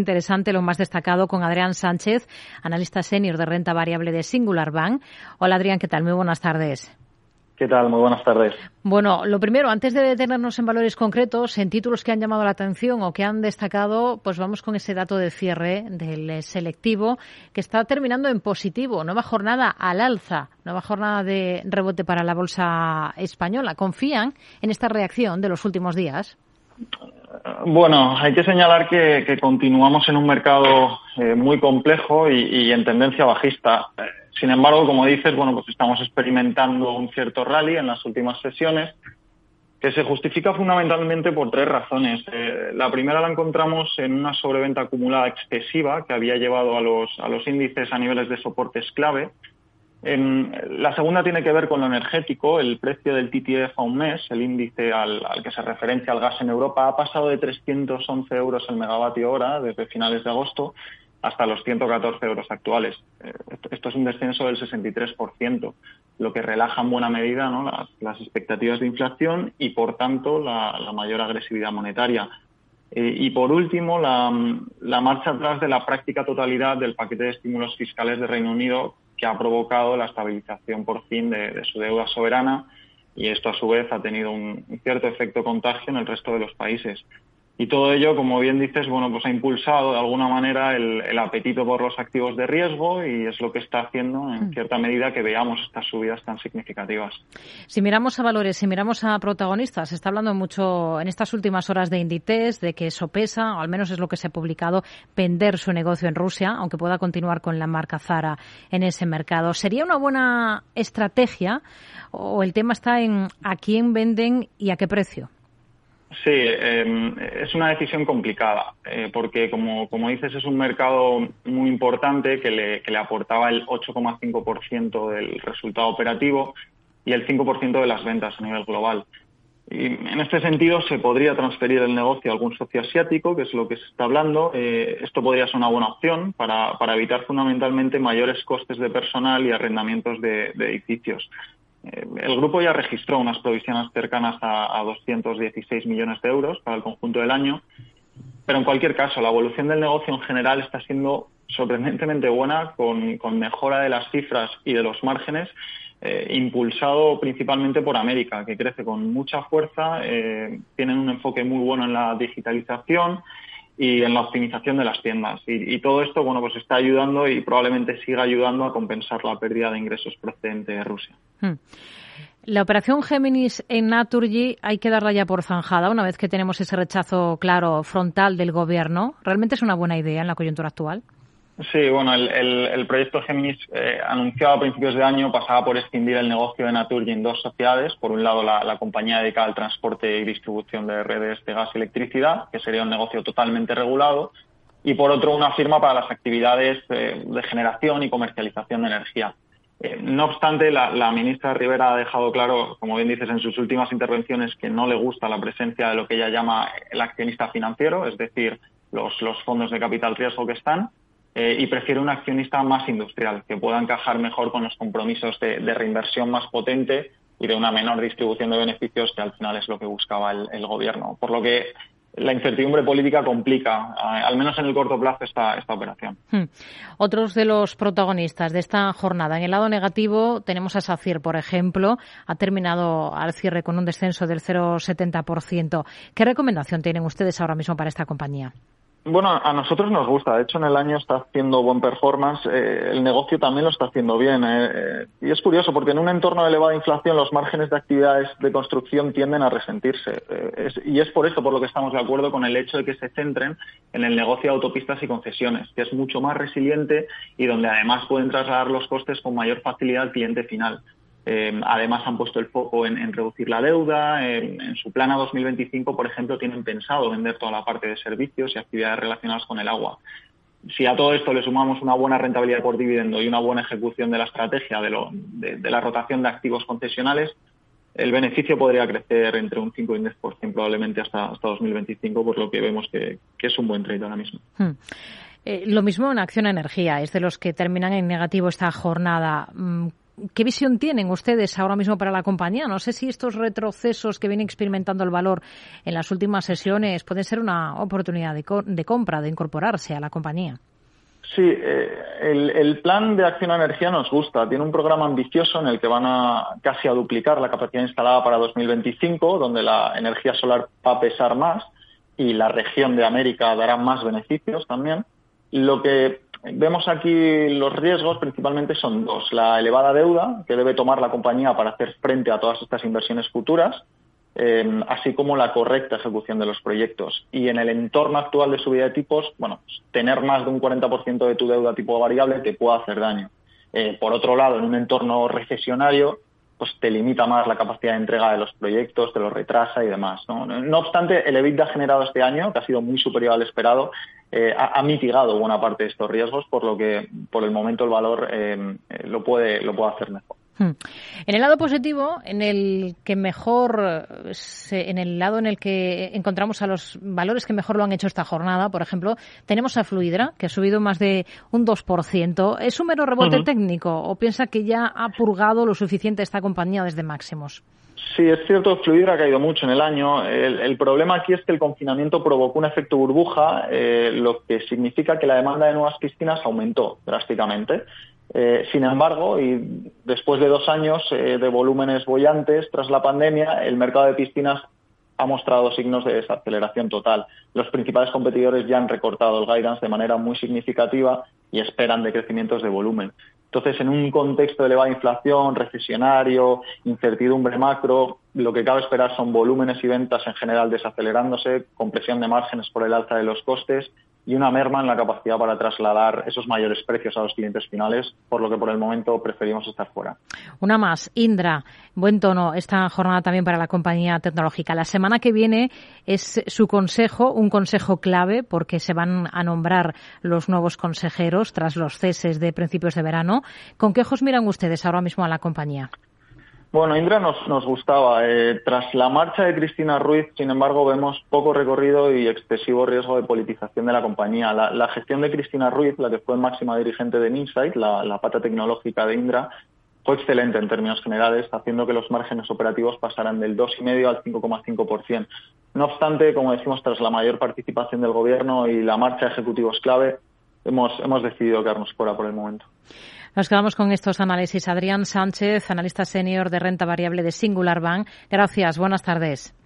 Interesante lo más destacado con Adrián Sánchez, analista senior de renta variable de Singular Bank. Hola Adrián, ¿qué tal? Muy buenas tardes. ¿Qué tal? Muy buenas tardes. Bueno, lo primero, antes de detenernos en valores concretos, en títulos que han llamado la atención o que han destacado, pues vamos con ese dato de cierre del selectivo que está terminando en positivo. Nueva jornada al alza, nueva jornada de rebote para la bolsa española. ¿Confían en esta reacción de los últimos días? Bueno, hay que señalar que, continuamos en un mercado eh, muy complejo y, en tendencia bajista. Sin embargo, como dices, bueno, pues estamos experimentando un cierto rally en las últimas sesiones que se justifica fundamentalmente por tres razones. Eh, la primera la encontramos en una sobreventa acumulada excesiva que había llevado a los, a los índices a niveles de soportes clave la segunda tiene que ver con lo energético. El precio del TTF a un mes, el índice al, que se referencia al gas en Europa, ha pasado de 311 euros el megavatio hora desde finales de agosto hasta los 114 euros actuales. Eh, esto es un descenso del 63%, lo que relaja en buena medida las, expectativas de inflación y, por tanto, la, mayor agresividad monetaria. Eh, y, por último, la, la marcha atrás de la práctica totalidad del paquete de estímulos fiscales de Reino Unido que ha provocado la estabilización por fin de, su deuda soberana y esto a su vez ha tenido un cierto efecto contagio en el resto de los países. Y todo ello, como bien dices, bueno, pues ha impulsado de alguna manera el, apetito por los activos de riesgo y es lo que está haciendo en mm. cierta medida que veamos estas subidas tan significativas. Si miramos a valores, si miramos a protagonistas, se está hablando mucho en estas últimas horas de Inditex, de que Sopesa, o al menos es lo que se ha publicado, vender su negocio en Rusia, aunque pueda continuar con la marca Zara en ese mercado. ¿Sería una buena estrategia o el tema está en a quién venden y a qué precio? Sí, em, es una decisión complicada, eh, porque como, como, dices, es un mercado muy importante que le, que le aportaba el 8,5% del resultado operativo y el 5% de las ventas a nivel global. Y en este sentido, se podría transferir el negocio a algún socio asiático, que es lo que se está hablando. Eh, esto podría ser una buena opción para, para, evitar fundamentalmente mayores costes de personal y arrendamientos de edificios. El grupo ya registró unas provisiones cercanas a, 216 millones de euros para el conjunto del año, pero en cualquier caso, la evolución del negocio en general está siendo sorprendentemente buena, con, mejora de las cifras y de los márgenes, eh, impulsado principalmente por América, que crece con mucha fuerza, eh, tienen un enfoque muy bueno en la digitalización y en la optimización de las tiendas. Y, todo esto, bueno, pues está ayudando y probablemente siga ayudando a compensar la pérdida de ingresos procedente de Rusia. Hmm. La operación Géminis en Naturgy hay que darla ya por zanjada una vez que tenemos ese rechazo claro frontal del gobierno. ¿Realmente es una buena idea en la coyuntura actual? Sí, bueno, el, proyecto Géminis eh, anunciado a principios de año pasaba por extindir el negocio de Naturgy en dos sociedades. Por un lado, la, compañía dedicada al transporte y distribución de redes de gas y electricidad, que sería un negocio totalmente regulado, y por otro, una firma para las actividades eh, de generación y comercialización de energía. Eh, no obstante, la, ministra Rivera ha dejado claro, como bien dices en sus últimas intervenciones, que no le gusta la presencia de lo que ella llama el accionista financiero, es decir, los fondos de capital riesgo que están eh, y prefiere un accionista más industrial, que pueda encajar mejor con los compromisos de, reinversión más potente y de una menor distribución de beneficios, que al final es lo que buscaba el, gobierno. Por lo que la incertidumbre política complica, eh, al menos en el corto plazo, esta, esta operación. Hmm. Otros de los protagonistas de esta jornada. En el lado negativo tenemos a SACIR, por ejemplo, ha terminado al cierre con un descenso del 0,70%. ¿Qué recomendación tienen ustedes ahora mismo para esta compañía? Bueno, a nosotros nos gusta. De hecho, en el año está haciendo buen performance. Eh, el negocio también lo está haciendo bien. Eh, eh, y es curioso porque en un entorno de elevada inflación los márgenes de actividades de construcción tienden a resentirse. y es por eso por lo que estamos de acuerdo con el hecho de que se centren en el negocio de autopistas y concesiones, que es mucho más resiliente y donde además pueden trasladar los costes con mayor facilidad al cliente final. Eh, además, han puesto el foco en, reducir la deuda. En, su plan a 2025, por ejemplo, tienen pensado vender toda la parte de servicios y actividades relacionadas con el agua. Si a todo esto le sumamos una buena rentabilidad por dividendo y una buena ejecución de la estrategia de, la rotación de activos concesionales, el beneficio podría crecer entre un 5 y un 10% probablemente hasta, hasta 2025, por lo que vemos que, es un buen trade ahora mismo. Hmm. Eh, lo mismo en Acción Energía, es de los que terminan en negativo esta jornada. ¿Qué visión tienen ustedes ahora mismo para la compañía? No sé si estos retrocesos que viene experimentando el valor en las últimas sesiones pueden ser una oportunidad de, compra, de incorporarse a la compañía. Sí, eh, el, el, plan de acción a energía nos gusta. Tiene un programa ambicioso en el que van a casi a duplicar la capacidad instalada para 2025, donde la energía solar va a pesar más y la región de América dará más beneficios también. Lo que vemos aquí los riesgos principalmente son dos. La elevada deuda que debe tomar la compañía para hacer frente a todas estas inversiones futuras, eh, así como la correcta ejecución de los proyectos. Y en el entorno actual de subida de tipos, bueno, tener más de un 40% de tu deuda tipo variable te puede hacer daño. Eh, por otro lado, en un entorno recesionario, pues te limita más la capacidad de entrega de los proyectos, te lo retrasa y demás. No, no obstante, el EBITDA generado este año, que ha sido muy superior al esperado, eh, ha, mitigado buena parte de estos riesgos, por lo que por el momento el valor eh, lo, puede, lo puede hacer mejor. Hmm. En el lado positivo, en el que mejor, en el lado en el que encontramos a los valores que mejor lo han hecho esta jornada, por ejemplo, tenemos a Fluidra, que ha subido más de un 2%. ¿Es un mero rebote técnico o piensa que ya ha purgado lo suficiente esta compañía desde máximos? Sí, es cierto, Fluidra ha caído mucho en el año. El, problema aquí es que el confinamiento provocó un efecto burbuja, eh, lo que significa que la demanda de nuevas piscinas aumentó drásticamente. Eh, sin embargo, y después de dos años eh, de volúmenes bollantes tras la pandemia, el mercado de piscinas ha mostrado signos de desaceleración total. Los principales competidores ya han recortado el guidance de manera muy significativa y esperan decrecimientos de volumen. Entonces, en un contexto de elevada inflación, recesionario, incertidumbre macro, lo que cabe esperar son volúmenes y ventas en general desacelerándose, compresión de márgenes por el alza de los costes y una merma en la capacidad para trasladar esos mayores precios a los clientes finales, por lo que por el momento preferimos estar fuera. Una más, Indra, buen tono esta jornada también para la compañía tecnológica. La semana que viene es su consejo, un consejo clave, porque se van a nombrar los nuevos consejeros tras los ceses de principios de verano. ¿Con qué ojos miran ustedes ahora mismo a la compañía? Bueno, Indra nos, nos gustaba. Eh, tras la marcha de Cristina Ruiz, sin embargo, vemos poco recorrido y excesivo riesgo de politización de la compañía. La, gestión de Cristina Ruiz, la que fue máxima dirigente de Insight, la, pata tecnológica de Indra, fue excelente en términos generales, haciendo que los márgenes operativos pasaran del 2,5 al 5,5%. No obstante, como decimos, tras la mayor participación del Gobierno y la marcha de ejecutivos clave, hemos, hemos decidido quedarnos fuera por el momento. Nos quedamos con estos análisis. Adrián Sánchez, analista senior de renta variable de Singular Bank. Gracias. Buenas tardes.